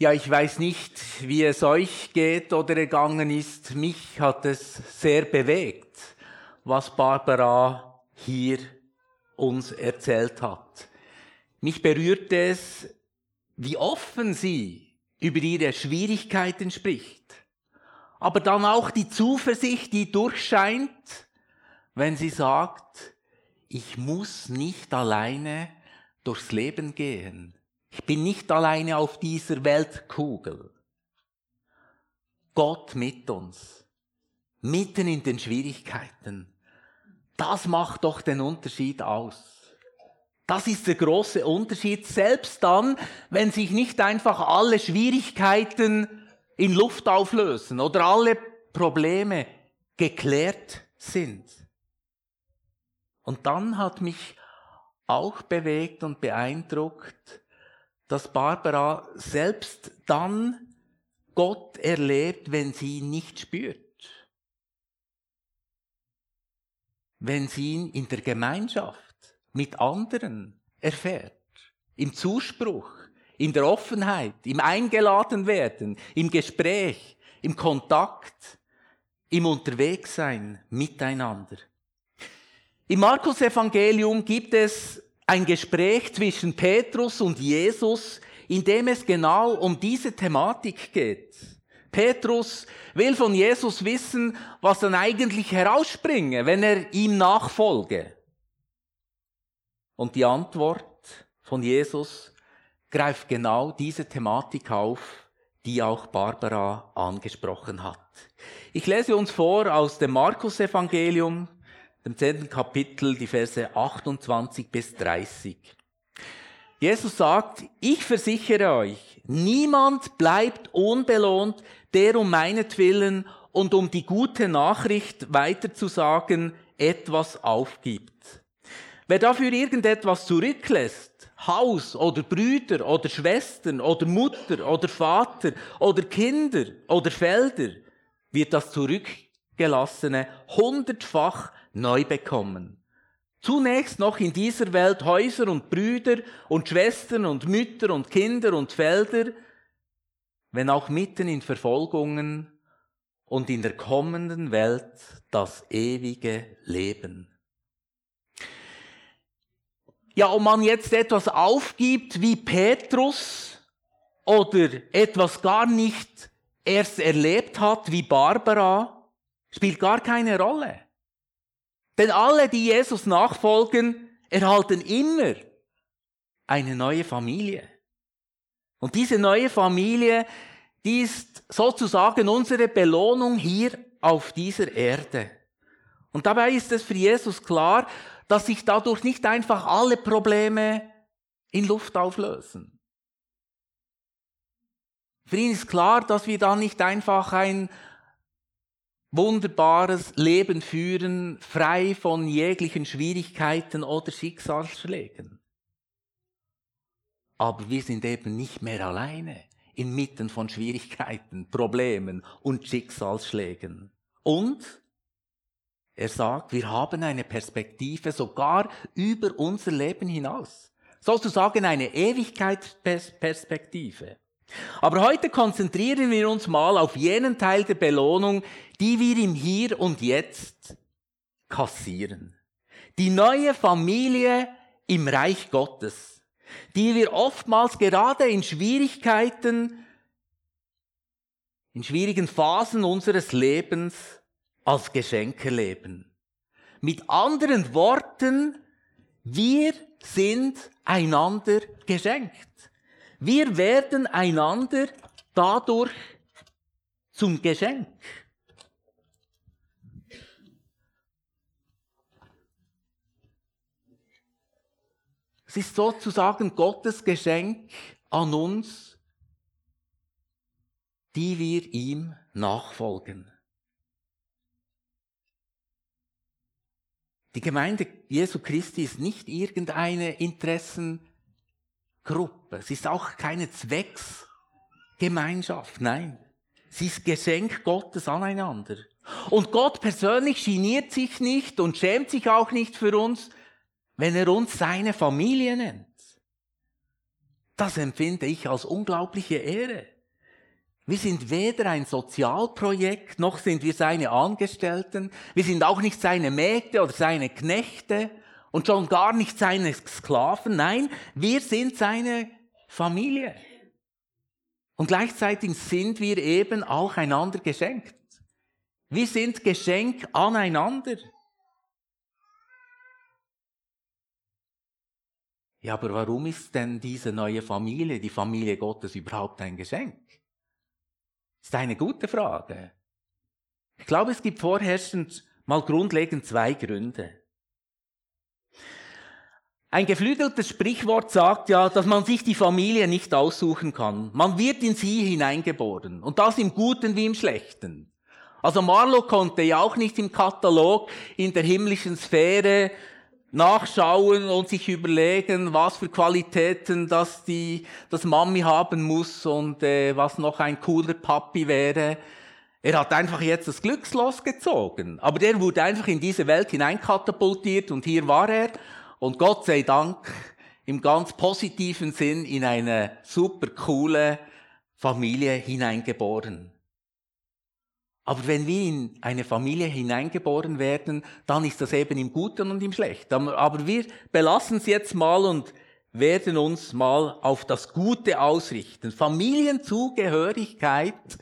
Ja, ich weiß nicht, wie es euch geht oder gegangen ist. Mich hat es sehr bewegt, was Barbara hier uns erzählt hat. Mich berührt es, wie offen sie über ihre Schwierigkeiten spricht. Aber dann auch die Zuversicht, die durchscheint, wenn sie sagt, ich muss nicht alleine durchs Leben gehen. Ich bin nicht alleine auf dieser Weltkugel. Gott mit uns, mitten in den Schwierigkeiten. Das macht doch den Unterschied aus. Das ist der große Unterschied, selbst dann, wenn sich nicht einfach alle Schwierigkeiten in Luft auflösen oder alle Probleme geklärt sind. Und dann hat mich auch bewegt und beeindruckt, dass Barbara selbst dann Gott erlebt, wenn sie ihn nicht spürt. Wenn sie ihn in der Gemeinschaft mit anderen erfährt, im Zuspruch, in der Offenheit, im Eingeladenwerden, im Gespräch, im Kontakt, im Unterwegssein miteinander. Im Markus Evangelium gibt es ein Gespräch zwischen Petrus und Jesus, in dem es genau um diese Thematik geht. Petrus will von Jesus wissen, was dann eigentlich herausspringe, wenn er ihm nachfolge. Und die Antwort von Jesus greift genau diese Thematik auf, die auch Barbara angesprochen hat. Ich lese uns vor aus dem Markus Evangelium, dem zehnten Kapitel, die Verse 28 bis 30. Jesus sagt, ich versichere euch, niemand bleibt unbelohnt, der um meinetwillen und um die gute Nachricht weiterzusagen etwas aufgibt. Wer dafür irgendetwas zurücklässt, Haus oder Brüder oder Schwestern oder Mutter oder Vater oder Kinder oder Felder, wird das Zurückgelassene hundertfach neu bekommen. Zunächst noch in dieser Welt Häuser und Brüder und Schwestern und Mütter und Kinder und Felder, wenn auch mitten in Verfolgungen und in der kommenden Welt das ewige Leben. Ja, ob man jetzt etwas aufgibt wie Petrus oder etwas gar nicht erst erlebt hat wie Barbara, spielt gar keine Rolle. Denn alle, die Jesus nachfolgen, erhalten immer eine neue Familie. Und diese neue Familie, die ist sozusagen unsere Belohnung hier auf dieser Erde. Und dabei ist es für Jesus klar, dass sich dadurch nicht einfach alle Probleme in Luft auflösen. Für ihn ist klar, dass wir dann nicht einfach ein wunderbares Leben führen, frei von jeglichen Schwierigkeiten oder Schicksalsschlägen. Aber wir sind eben nicht mehr alleine inmitten von Schwierigkeiten, Problemen und Schicksalsschlägen. Und er sagt, wir haben eine Perspektive sogar über unser Leben hinaus. Sozusagen eine Ewigkeitsperspektive. Aber heute konzentrieren wir uns mal auf jenen Teil der Belohnung, die wir im Hier und Jetzt kassieren. Die neue Familie im Reich Gottes, die wir oftmals gerade in Schwierigkeiten, in schwierigen Phasen unseres Lebens als Geschenke leben. Mit anderen Worten, wir sind einander geschenkt. Wir werden einander dadurch zum Geschenk. Es ist sozusagen Gottes Geschenk an uns, die wir ihm nachfolgen. Die Gemeinde Jesu Christi ist nicht irgendeine Interessen Gruppe. Sie ist auch keine Zwecksgemeinschaft. Nein. Sie ist Geschenk Gottes aneinander. Und Gott persönlich geniert sich nicht und schämt sich auch nicht für uns, wenn er uns seine Familie nennt. Das empfinde ich als unglaubliche Ehre. Wir sind weder ein Sozialprojekt, noch sind wir seine Angestellten. Wir sind auch nicht seine Mägde oder seine Knechte und schon gar nicht seine Sklaven. Nein, wir sind seine Familie. Und gleichzeitig sind wir eben auch einander geschenkt. Wir sind Geschenk aneinander. Ja, aber warum ist denn diese neue Familie, die Familie Gottes, überhaupt ein Geschenk? ist eine gute Frage. Ich glaube, es gibt vorherrschend mal grundlegend zwei Gründe. Ein geflügeltes Sprichwort sagt ja, dass man sich die Familie nicht aussuchen kann. Man wird in sie hineingeboren. Und das im Guten wie im Schlechten. Also Marlow konnte ja auch nicht im Katalog in der himmlischen Sphäre nachschauen und sich überlegen, was für Qualitäten das die das Mami haben muss und äh, was noch ein cooler Papi wäre. Er hat einfach jetzt das Glückslos gezogen, aber der wurde einfach in diese Welt hineinkatapultiert und hier war er und Gott sei Dank im ganz positiven Sinn in eine super coole Familie hineingeboren. Aber wenn wir in eine Familie hineingeboren werden, dann ist das eben im Guten und im Schlechten. Aber wir belassen es jetzt mal und werden uns mal auf das Gute ausrichten. Familienzugehörigkeit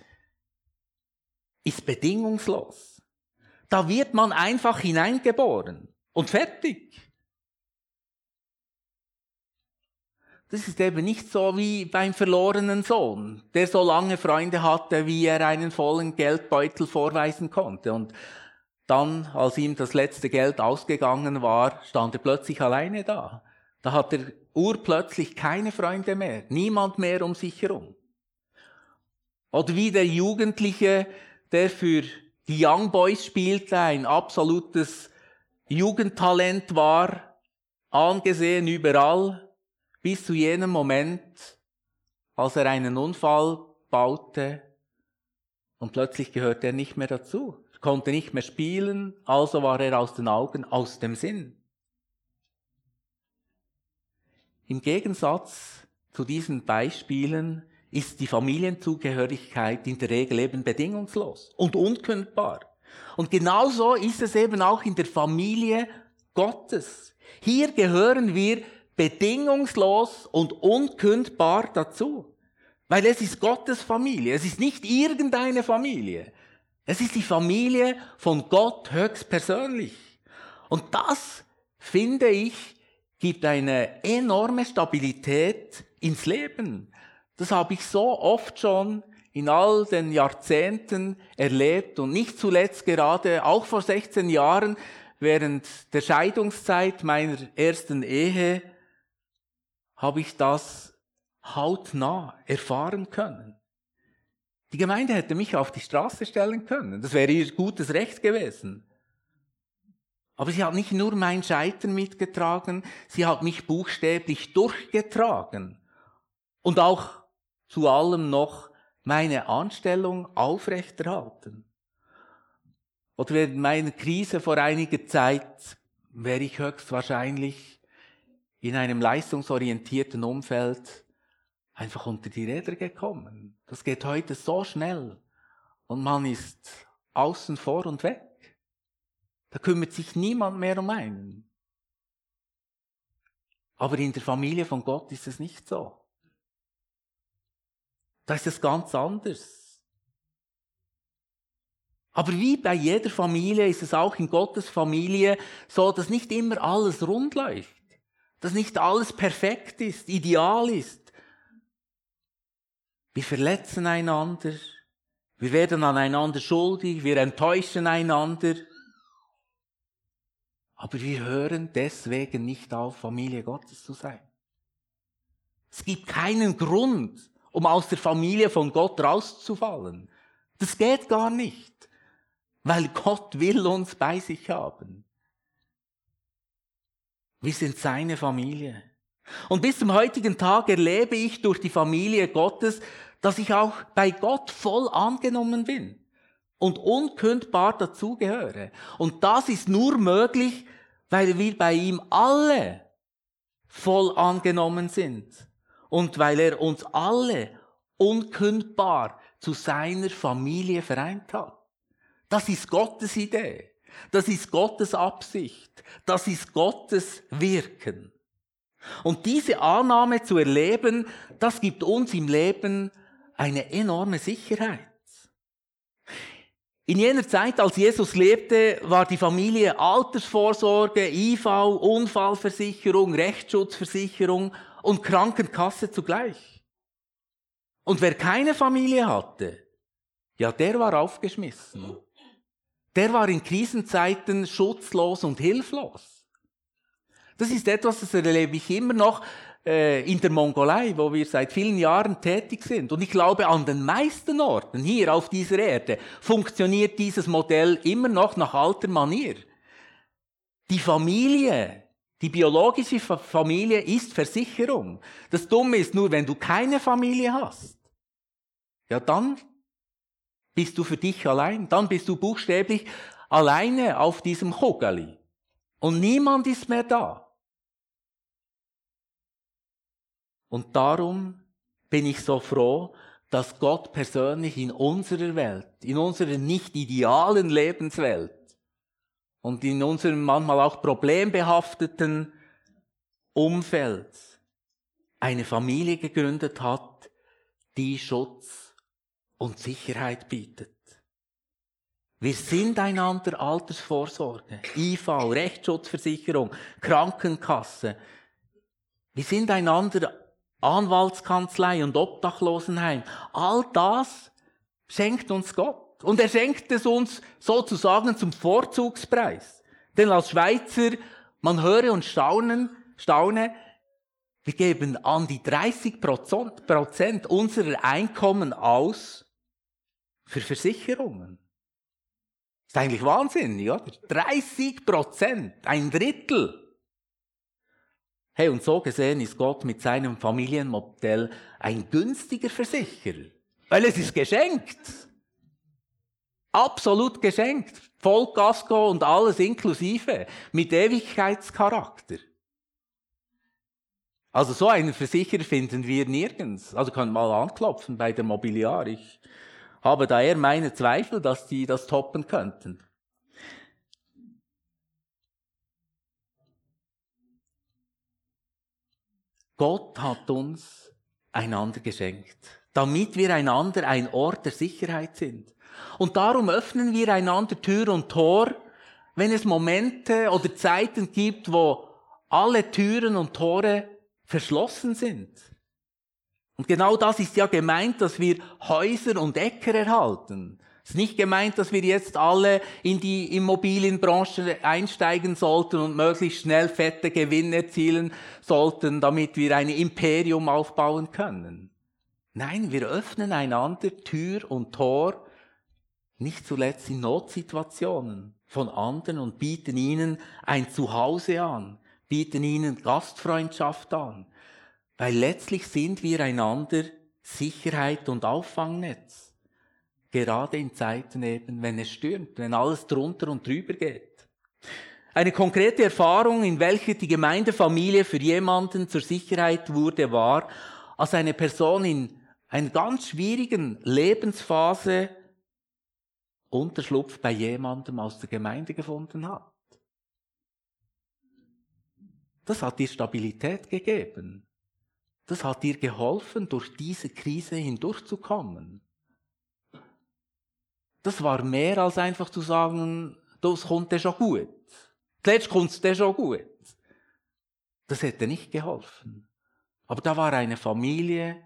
ist bedingungslos. Da wird man einfach hineingeboren und fertig. Das ist eben nicht so wie beim verlorenen Sohn, der so lange Freunde hatte, wie er einen vollen Geldbeutel vorweisen konnte. Und dann, als ihm das letzte Geld ausgegangen war, stand er plötzlich alleine da. Da hat er urplötzlich keine Freunde mehr, niemand mehr um sich herum. Oder wie der Jugendliche, der für die Young Boys spielte, ein absolutes Jugendtalent war, angesehen überall, bis zu jenem Moment, als er einen Unfall baute und plötzlich gehörte er nicht mehr dazu. Er konnte nicht mehr spielen, also war er aus den Augen, aus dem Sinn. Im Gegensatz zu diesen Beispielen ist die Familienzugehörigkeit in der Regel eben bedingungslos und unkündbar. Und genauso ist es eben auch in der Familie Gottes. Hier gehören wir bedingungslos und unkündbar dazu. Weil es ist Gottes Familie. Es ist nicht irgendeine Familie. Es ist die Familie von Gott höchstpersönlich. Und das, finde ich, gibt eine enorme Stabilität ins Leben. Das habe ich so oft schon in all den Jahrzehnten erlebt und nicht zuletzt gerade auch vor 16 Jahren während der Scheidungszeit meiner ersten Ehe habe ich das hautnah erfahren können. Die Gemeinde hätte mich auf die Straße stellen können. Das wäre ihr gutes Recht gewesen. Aber sie hat nicht nur mein Scheitern mitgetragen, sie hat mich buchstäblich durchgetragen. Und auch zu allem noch meine Anstellung aufrechterhalten. Oder während meiner Krise vor einiger Zeit wäre ich höchstwahrscheinlich in einem leistungsorientierten Umfeld einfach unter die Räder gekommen. Das geht heute so schnell und man ist außen vor und weg. Da kümmert sich niemand mehr um einen. Aber in der Familie von Gott ist es nicht so. Da ist es ganz anders. Aber wie bei jeder Familie ist es auch in Gottes Familie so, dass nicht immer alles rund läuft dass nicht alles perfekt ist, ideal ist. Wir verletzen einander, wir werden aneinander schuldig, wir enttäuschen einander. Aber wir hören deswegen nicht auf, Familie Gottes zu sein. Es gibt keinen Grund, um aus der Familie von Gott rauszufallen. Das geht gar nicht, weil Gott will uns bei sich haben. Wir sind seine Familie. Und bis zum heutigen Tag erlebe ich durch die Familie Gottes, dass ich auch bei Gott voll angenommen bin und unkündbar dazugehöre. Und das ist nur möglich, weil wir bei ihm alle voll angenommen sind und weil er uns alle unkündbar zu seiner Familie vereint hat. Das ist Gottes Idee. Das ist Gottes Absicht. Das ist Gottes Wirken. Und diese Annahme zu erleben, das gibt uns im Leben eine enorme Sicherheit. In jener Zeit, als Jesus lebte, war die Familie Altersvorsorge, IV, Unfallversicherung, Rechtsschutzversicherung und Krankenkasse zugleich. Und wer keine Familie hatte, ja, der war aufgeschmissen. Der war in Krisenzeiten schutzlos und hilflos. Das ist etwas, das erlebe ich immer noch äh, in der Mongolei, wo wir seit vielen Jahren tätig sind. Und ich glaube, an den meisten Orten hier auf dieser Erde funktioniert dieses Modell immer noch nach alter Manier. Die Familie, die biologische Familie ist Versicherung. Das Dumme ist nur, wenn du keine Familie hast, ja dann bist du für dich allein. Dann bist du buchstäblich alleine auf diesem Chogali. Und niemand ist mehr da. Und darum bin ich so froh, dass Gott persönlich in unserer Welt, in unserer nicht idealen Lebenswelt und in unserem manchmal auch problembehafteten Umfeld eine Familie gegründet hat, die Schutz und Sicherheit bietet. Wir sind einander Altersvorsorge, IV, Rechtsschutzversicherung, Krankenkasse. Wir sind einander Anwaltskanzlei und Obdachlosenheim. All das schenkt uns Gott. Und er schenkt es uns sozusagen zum Vorzugspreis. Denn als Schweizer, man höre und staunen, staune, wir geben an die 30 Prozent unserer Einkommen aus für Versicherungen. Ist eigentlich wahnsinnig, oder? 30 Prozent, ein Drittel. Hey, und so gesehen ist Gott mit seinem Familienmodell ein günstiger Versicherer, weil es ist geschenkt. Absolut geschenkt. Vollkasko und alles inklusive, mit Ewigkeitscharakter. Also so einen Versicherer finden wir nirgends. Also können mal anklopfen bei der Mobiliar. Ich habe da eher meine Zweifel, dass die das toppen könnten. Gott hat uns einander geschenkt, damit wir einander ein Ort der Sicherheit sind. Und darum öffnen wir einander Tür und Tor, wenn es Momente oder Zeiten gibt, wo alle Türen und Tore verschlossen sind. Und genau das ist ja gemeint, dass wir Häuser und Äcker erhalten. Es ist nicht gemeint, dass wir jetzt alle in die Immobilienbranche einsteigen sollten und möglichst schnell fette Gewinne erzielen sollten, damit wir ein Imperium aufbauen können. Nein, wir öffnen einander Tür und Tor, nicht zuletzt in Notsituationen von anderen und bieten ihnen ein Zuhause an, bieten ihnen Gastfreundschaft an, weil letztlich sind wir einander Sicherheit und Auffangnetz. Gerade in Zeiten eben, wenn es stürmt, wenn alles drunter und drüber geht. Eine konkrete Erfahrung, in welcher die Gemeindefamilie für jemanden zur Sicherheit wurde, war, als eine Person in einer ganz schwierigen Lebensphase Unterschlupf bei jemandem aus der Gemeinde gefunden hat. Das hat dir Stabilität gegeben. Das hat dir geholfen, durch diese Krise hindurchzukommen. Das war mehr als einfach zu sagen, das kommt schon gut. Zuletzt kommt es schon gut. Das hätte nicht geholfen. Aber da war eine Familie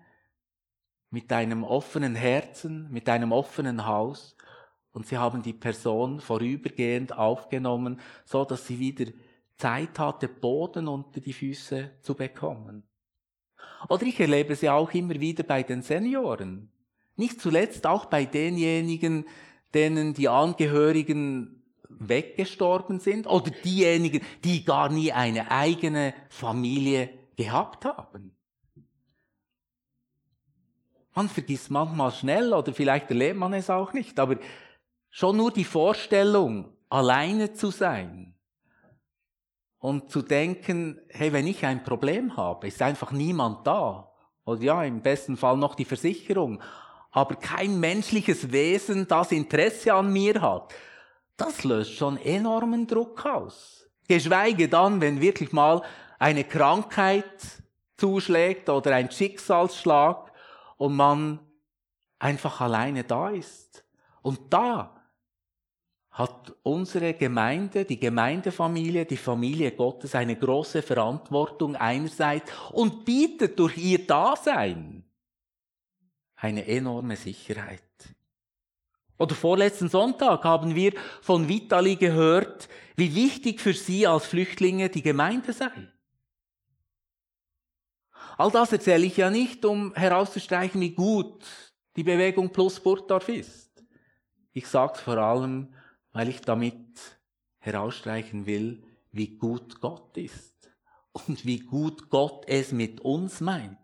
mit einem offenen Herzen, mit einem offenen Haus und sie haben die Person vorübergehend aufgenommen, so dass sie wieder Zeit hatte, Boden unter die Füße zu bekommen. Oder ich erlebe sie auch immer wieder bei den Senioren. Nicht zuletzt auch bei denjenigen, denen die Angehörigen weggestorben sind oder diejenigen, die gar nie eine eigene Familie gehabt haben. Man vergisst manchmal schnell oder vielleicht erlebt man es auch nicht, aber schon nur die Vorstellung, alleine zu sein, und zu denken, hey, wenn ich ein Problem habe, ist einfach niemand da, oder ja, im besten Fall noch die Versicherung, aber kein menschliches Wesen, das Interesse an mir hat, das löst schon enormen Druck aus. Geschweige dann, wenn wirklich mal eine Krankheit zuschlägt oder ein Schicksalsschlag und man einfach alleine da ist. Und da hat unsere Gemeinde, die Gemeindefamilie, die Familie Gottes eine große Verantwortung einerseits und bietet durch ihr Dasein eine enorme Sicherheit. Oder vorletzten Sonntag haben wir von Vitali gehört, wie wichtig für sie als Flüchtlinge die Gemeinde sei. All das erzähle ich ja nicht, um herauszustreichen, wie gut die Bewegung Plus Burgdorf ist. Ich sage es vor allem, weil ich damit herausstreichen will, wie gut Gott ist und wie gut Gott es mit uns meint.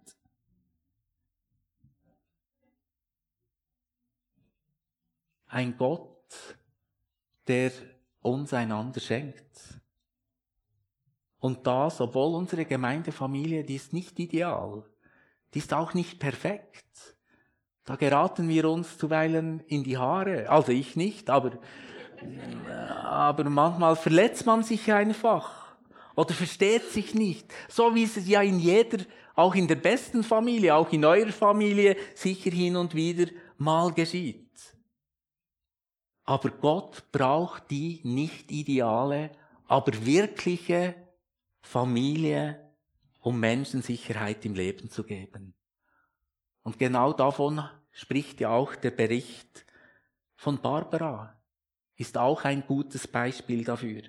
Ein Gott, der uns einander schenkt. Und das, obwohl unsere Gemeindefamilie, die ist nicht ideal, die ist auch nicht perfekt. Da geraten wir uns zuweilen in die Haare. Also ich nicht, aber aber manchmal verletzt man sich einfach oder versteht sich nicht. So wie es ja in jeder, auch in der besten Familie, auch in eurer Familie sicher hin und wieder mal geschieht. Aber Gott braucht die nicht ideale, aber wirkliche Familie, um Menschen Sicherheit im Leben zu geben. Und genau davon spricht ja auch der Bericht von Barbara ist auch ein gutes Beispiel dafür.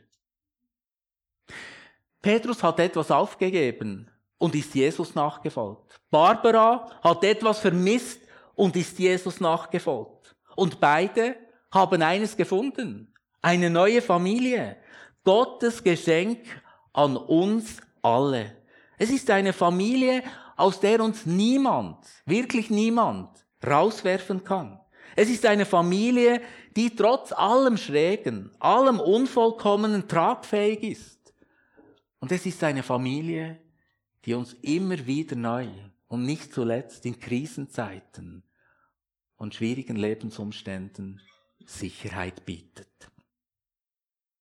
Petrus hat etwas aufgegeben und ist Jesus nachgefolgt. Barbara hat etwas vermisst und ist Jesus nachgefolgt. Und beide haben eines gefunden. Eine neue Familie. Gottes Geschenk an uns alle. Es ist eine Familie, aus der uns niemand, wirklich niemand, rauswerfen kann. Es ist eine Familie, die trotz allem Schrägen, allem Unvollkommenen tragfähig ist. Und es ist eine Familie, die uns immer wieder neu und nicht zuletzt in Krisenzeiten und schwierigen Lebensumständen Sicherheit bietet.